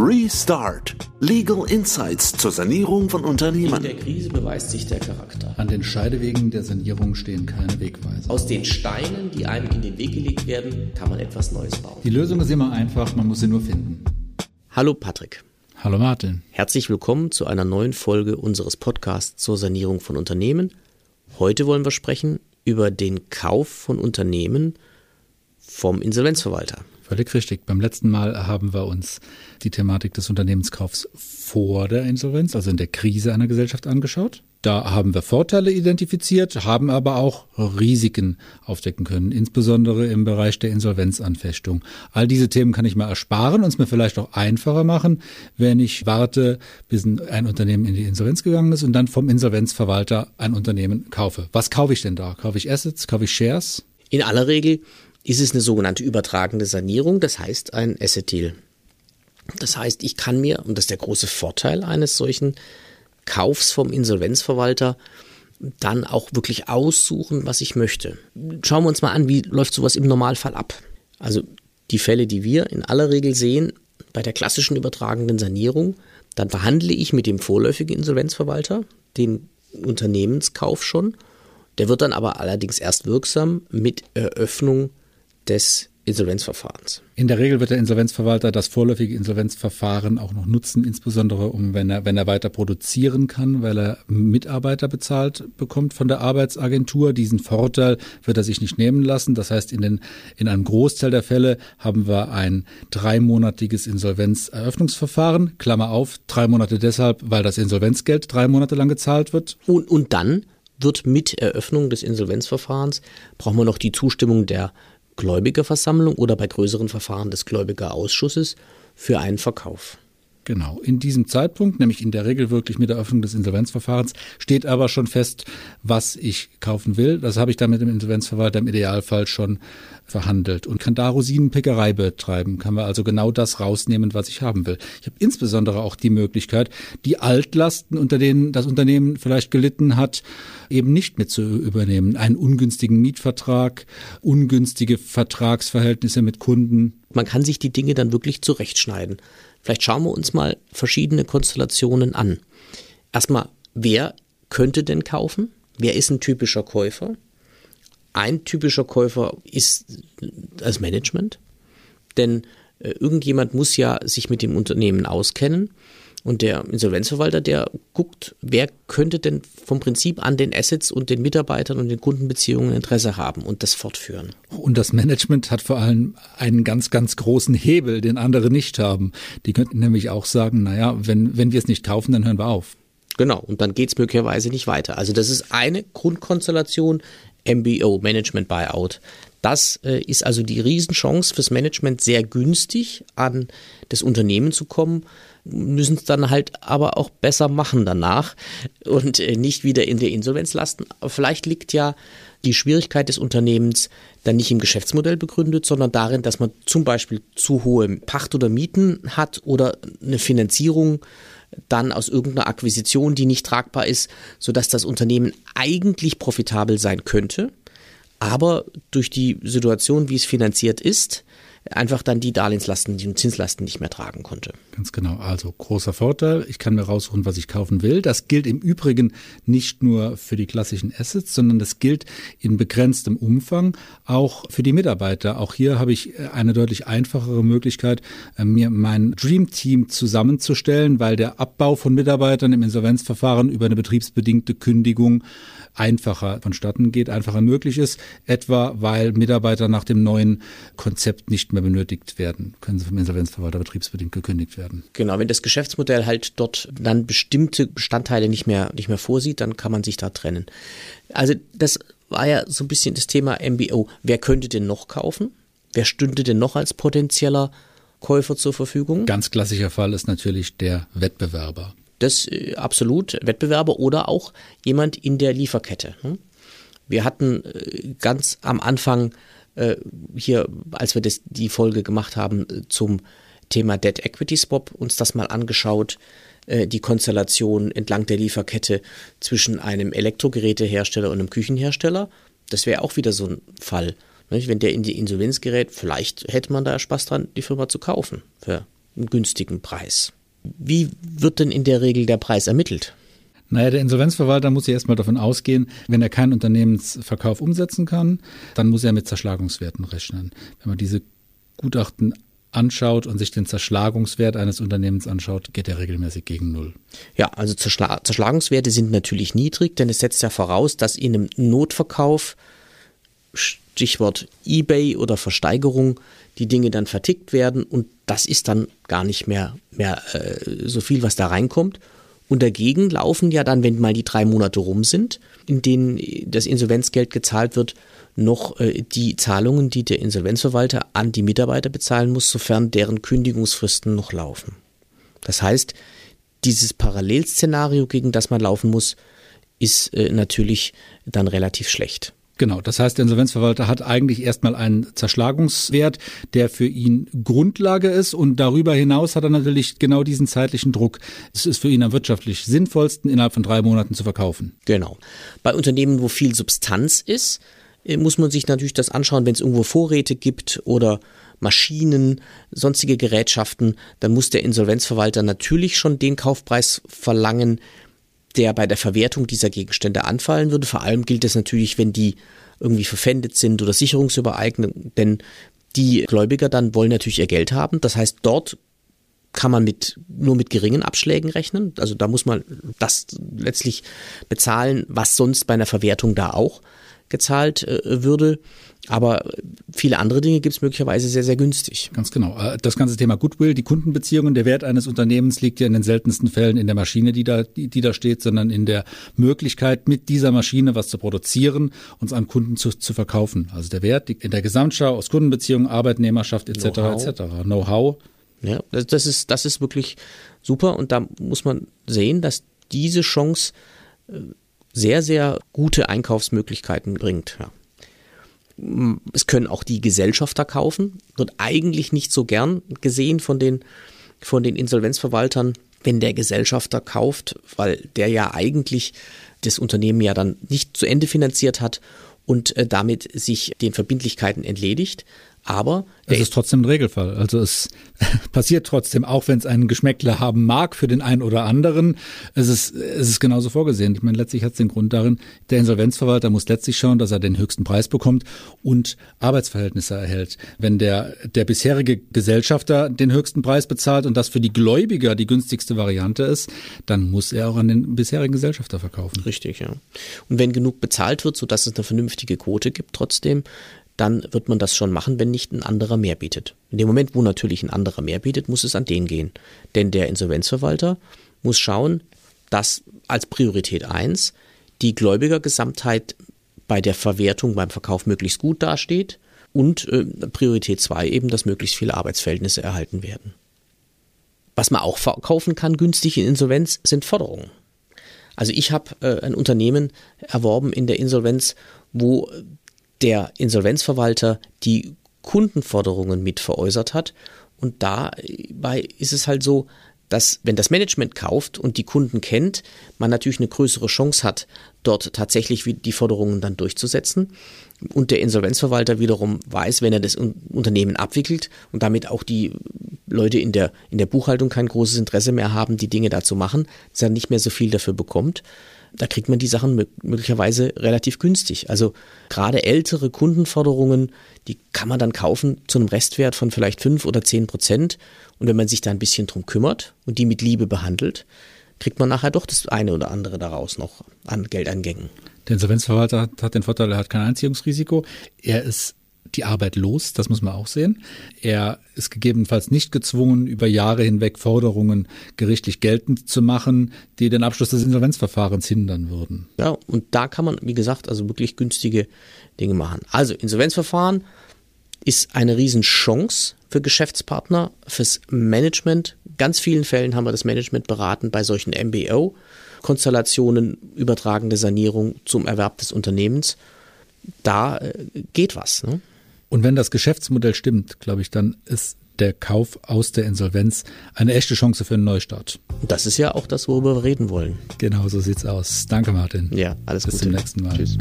Restart. Legal Insights zur Sanierung von Unternehmen. In der Krise beweist sich der Charakter. An den Scheidewegen der Sanierung stehen keine Wegweiser. Aus den Steinen, die einem in den Weg gelegt werden, kann man etwas Neues bauen. Die Lösung ist immer einfach, man muss sie nur finden. Hallo Patrick. Hallo Martin. Herzlich willkommen zu einer neuen Folge unseres Podcasts zur Sanierung von Unternehmen. Heute wollen wir sprechen über den Kauf von Unternehmen vom Insolvenzverwalter. Völlig richtig. Beim letzten Mal haben wir uns die Thematik des Unternehmenskaufs vor der Insolvenz, also in der Krise einer Gesellschaft angeschaut. Da haben wir Vorteile identifiziert, haben aber auch Risiken aufdecken können, insbesondere im Bereich der Insolvenzanfechtung. All diese Themen kann ich mir ersparen und es mir vielleicht auch einfacher machen, wenn ich warte, bis ein Unternehmen in die Insolvenz gegangen ist und dann vom Insolvenzverwalter ein Unternehmen kaufe. Was kaufe ich denn da? Kaufe ich Assets? Kaufe ich Shares? In aller Regel ist es eine sogenannte übertragende Sanierung, das heißt ein Deal. Das heißt, ich kann mir, und das ist der große Vorteil eines solchen Kaufs vom Insolvenzverwalter, dann auch wirklich aussuchen, was ich möchte. Schauen wir uns mal an, wie läuft sowas im Normalfall ab. Also die Fälle, die wir in aller Regel sehen, bei der klassischen übertragenden Sanierung, dann verhandle ich mit dem vorläufigen Insolvenzverwalter den Unternehmenskauf schon. Der wird dann aber allerdings erst wirksam mit Eröffnung des Insolvenzverfahrens. In der Regel wird der Insolvenzverwalter das vorläufige Insolvenzverfahren auch noch nutzen, insbesondere um, wenn er, wenn er weiter produzieren kann, weil er Mitarbeiter bezahlt bekommt von der Arbeitsagentur. Diesen Vorteil wird er sich nicht nehmen lassen. Das heißt, in, den, in einem Großteil der Fälle haben wir ein dreimonatiges Insolvenzeröffnungsverfahren. Klammer auf, drei Monate deshalb, weil das Insolvenzgeld drei Monate lang gezahlt wird. Und, und dann wird mit Eröffnung des Insolvenzverfahrens, brauchen wir noch die Zustimmung der Gläubigerversammlung oder bei größeren Verfahren des Gläubigerausschusses für einen Verkauf. Genau. In diesem Zeitpunkt, nämlich in der Regel wirklich mit der Eröffnung des Insolvenzverfahrens, steht aber schon fest, was ich kaufen will. Das habe ich dann mit dem Insolvenzverwalter im Idealfall schon verhandelt und kann da Rosinenpickerei betreiben, kann man also genau das rausnehmen, was ich haben will. Ich habe insbesondere auch die Möglichkeit, die Altlasten, unter denen das Unternehmen vielleicht gelitten hat, eben nicht mit zu übernehmen. Einen ungünstigen Mietvertrag, ungünstige Vertragsverhältnisse mit Kunden. Man kann sich die Dinge dann wirklich zurechtschneiden. Vielleicht schauen wir uns mal verschiedene Konstellationen an. Erstmal, wer könnte denn kaufen? Wer ist ein typischer Käufer? Ein typischer Käufer ist das Management, denn äh, irgendjemand muss ja sich mit dem Unternehmen auskennen und der Insolvenzverwalter, der guckt, wer könnte denn vom Prinzip an den Assets und den Mitarbeitern und den Kundenbeziehungen Interesse haben und das fortführen. Und das Management hat vor allem einen ganz, ganz großen Hebel, den andere nicht haben. Die könnten nämlich auch sagen, naja, wenn, wenn wir es nicht kaufen, dann hören wir auf. Genau, und dann geht es möglicherweise nicht weiter. Also das ist eine Grundkonstellation, MBO, Management Buyout. Das äh, ist also die Riesenchance fürs Management, sehr günstig an das Unternehmen zu kommen, müssen es dann halt aber auch besser machen danach und äh, nicht wieder in der Insolvenz lasten. Aber vielleicht liegt ja die Schwierigkeit des Unternehmens dann nicht im Geschäftsmodell begründet, sondern darin, dass man zum Beispiel zu hohe Pacht oder Mieten hat oder eine Finanzierung dann aus irgendeiner Akquisition, die nicht tragbar ist, sodass das Unternehmen eigentlich profitabel sein könnte, aber durch die Situation, wie es finanziert ist, einfach dann die Darlehenslasten, die Zinslasten nicht mehr tragen konnte. Ganz genau. Also großer Vorteil. Ich kann mir raussuchen, was ich kaufen will. Das gilt im Übrigen nicht nur für die klassischen Assets, sondern das gilt in begrenztem Umfang auch für die Mitarbeiter. Auch hier habe ich eine deutlich einfachere Möglichkeit, äh, mir mein Dream Team zusammenzustellen, weil der Abbau von Mitarbeitern im Insolvenzverfahren über eine betriebsbedingte Kündigung einfacher vonstatten geht, einfacher möglich ist, etwa weil Mitarbeiter nach dem neuen Konzept nicht mehr benötigt werden, können sie vom Insolvenzverwalter betriebsbedingt gekündigt werden. Genau, wenn das Geschäftsmodell halt dort dann bestimmte Bestandteile nicht mehr, nicht mehr vorsieht, dann kann man sich da trennen. Also das war ja so ein bisschen das Thema MBO. Wer könnte denn noch kaufen? Wer stünde denn noch als potenzieller Käufer zur Verfügung? Ganz klassischer Fall ist natürlich der Wettbewerber. Das äh, absolut Wettbewerber oder auch jemand in der Lieferkette. Hm? Wir hatten äh, ganz am Anfang äh, hier, als wir das, die Folge gemacht haben zum Thema Debt Equity Swap, uns das mal angeschaut, die Konstellation entlang der Lieferkette zwischen einem Elektrogerätehersteller und einem Küchenhersteller. Das wäre auch wieder so ein Fall. Wenn der in die Insolvenz gerät, vielleicht hätte man da Spaß dran, die Firma zu kaufen für einen günstigen Preis. Wie wird denn in der Regel der Preis ermittelt? Naja, der Insolvenzverwalter muss ja erstmal davon ausgehen, wenn er keinen Unternehmensverkauf umsetzen kann, dann muss er mit Zerschlagungswerten rechnen. Wenn man diese Gutachten anschaut und sich den Zerschlagungswert eines Unternehmens anschaut, geht er regelmäßig gegen Null. Ja, also Zerschla Zerschlagungswerte sind natürlich niedrig, denn es setzt ja voraus, dass in einem Notverkauf, Stichwort eBay oder Versteigerung, die Dinge dann vertickt werden und das ist dann gar nicht mehr, mehr äh, so viel, was da reinkommt. Und dagegen laufen ja dann, wenn mal die drei Monate rum sind, in denen das Insolvenzgeld gezahlt wird, noch äh, die Zahlungen, die der Insolvenzverwalter an die Mitarbeiter bezahlen muss, sofern deren Kündigungsfristen noch laufen. Das heißt, dieses Parallelszenario, gegen das man laufen muss, ist äh, natürlich dann relativ schlecht. Genau, das heißt, der Insolvenzverwalter hat eigentlich erstmal einen Zerschlagungswert, der für ihn Grundlage ist und darüber hinaus hat er natürlich genau diesen zeitlichen Druck. Es ist für ihn am wirtschaftlich sinnvollsten, innerhalb von drei Monaten zu verkaufen. Genau. Bei Unternehmen, wo viel Substanz ist, äh, muss man sich natürlich das anschauen, wenn es irgendwo Vorräte gibt oder Maschinen, sonstige Gerätschaften, dann muss der Insolvenzverwalter natürlich schon den Kaufpreis verlangen, der bei der Verwertung dieser Gegenstände anfallen würde. Vor allem gilt das natürlich, wenn die irgendwie verpfändet sind oder Sicherungsübereignung, denn die Gläubiger dann wollen natürlich ihr Geld haben. Das heißt, dort kann man mit, nur mit geringen Abschlägen rechnen. Also da muss man das letztlich bezahlen, was sonst bei einer Verwertung da auch gezahlt äh, würde. Aber viele andere Dinge gibt es möglicherweise sehr, sehr günstig. Ganz genau. Äh, das ganze Thema Goodwill, die Kundenbeziehungen, der Wert eines Unternehmens liegt ja in den seltensten Fällen in der Maschine, die da, die, die da steht, sondern in der Möglichkeit, mit dieser Maschine was zu produzieren und es an Kunden zu, zu verkaufen. Also der Wert liegt in der Gesamtschau aus Kundenbeziehungen, Arbeitnehmerschaft etc. Etc. Know-how. Ja, das, das, ist, das ist wirklich super und da muss man sehen, dass diese Chance äh, sehr, sehr gute Einkaufsmöglichkeiten bringt. Ja. Es können auch die Gesellschafter kaufen, wird eigentlich nicht so gern gesehen von den, von den Insolvenzverwaltern, wenn der Gesellschafter kauft, weil der ja eigentlich das Unternehmen ja dann nicht zu Ende finanziert hat und äh, damit sich den Verbindlichkeiten entledigt. Aber es ist trotzdem ein Regelfall. Also es passiert trotzdem, auch wenn es einen Geschmäckler haben mag für den einen oder anderen. Es ist, es ist genauso vorgesehen. Ich meine, letztlich hat es den Grund darin, der Insolvenzverwalter muss letztlich schauen, dass er den höchsten Preis bekommt und Arbeitsverhältnisse erhält. Wenn der, der bisherige Gesellschafter den höchsten Preis bezahlt und das für die Gläubiger die günstigste Variante ist, dann muss er auch an den bisherigen Gesellschafter verkaufen. Richtig, ja. Und wenn genug bezahlt wird, sodass es eine vernünftige Quote gibt, trotzdem, dann wird man das schon machen, wenn nicht ein anderer mehr bietet. In dem Moment, wo natürlich ein anderer mehr bietet, muss es an den gehen. Denn der Insolvenzverwalter muss schauen, dass als Priorität 1 die Gläubigergesamtheit bei der Verwertung, beim Verkauf möglichst gut dasteht und äh, Priorität 2 eben, dass möglichst viele Arbeitsverhältnisse erhalten werden. Was man auch verkaufen kann günstig in Insolvenz sind Forderungen. Also ich habe äh, ein Unternehmen erworben in der Insolvenz, wo der Insolvenzverwalter die Kundenforderungen mit veräußert hat. Und dabei ist es halt so, dass wenn das Management kauft und die Kunden kennt, man natürlich eine größere Chance hat, dort tatsächlich die Forderungen dann durchzusetzen. Und der Insolvenzverwalter wiederum weiß, wenn er das Unternehmen abwickelt und damit auch die Leute in der, in der Buchhaltung kein großes Interesse mehr haben, die Dinge da zu machen, dass er nicht mehr so viel dafür bekommt, da kriegt man die Sachen möglicherweise relativ günstig. Also gerade ältere Kundenforderungen, die kann man dann kaufen zu einem Restwert von vielleicht fünf oder zehn Prozent. Und wenn man sich da ein bisschen drum kümmert und die mit Liebe behandelt, kriegt man nachher doch das eine oder andere daraus noch an Geldeingängen. Der Insolvenzverwalter hat den Vorteil, er hat kein Einziehungsrisiko. Er ist die Arbeit los, das muss man auch sehen. Er ist gegebenenfalls nicht gezwungen, über Jahre hinweg Forderungen gerichtlich geltend zu machen, die den Abschluss des Insolvenzverfahrens hindern würden. Ja, und da kann man, wie gesagt, also wirklich günstige Dinge machen. Also Insolvenzverfahren ist eine Riesenchance für Geschäftspartner, fürs Management. Ganz vielen Fällen haben wir das Management beraten bei solchen MBO. Konstellationen, übertragende Sanierung zum Erwerb des Unternehmens. Da äh, geht was. Ne? Und wenn das Geschäftsmodell stimmt, glaube ich, dann ist der Kauf aus der Insolvenz eine echte Chance für einen Neustart. Das ist ja auch das, worüber wir reden wollen. Genau, so sieht's aus. Danke, Martin. Ja, alles Bis Gute. zum nächsten Mal. Tschüss.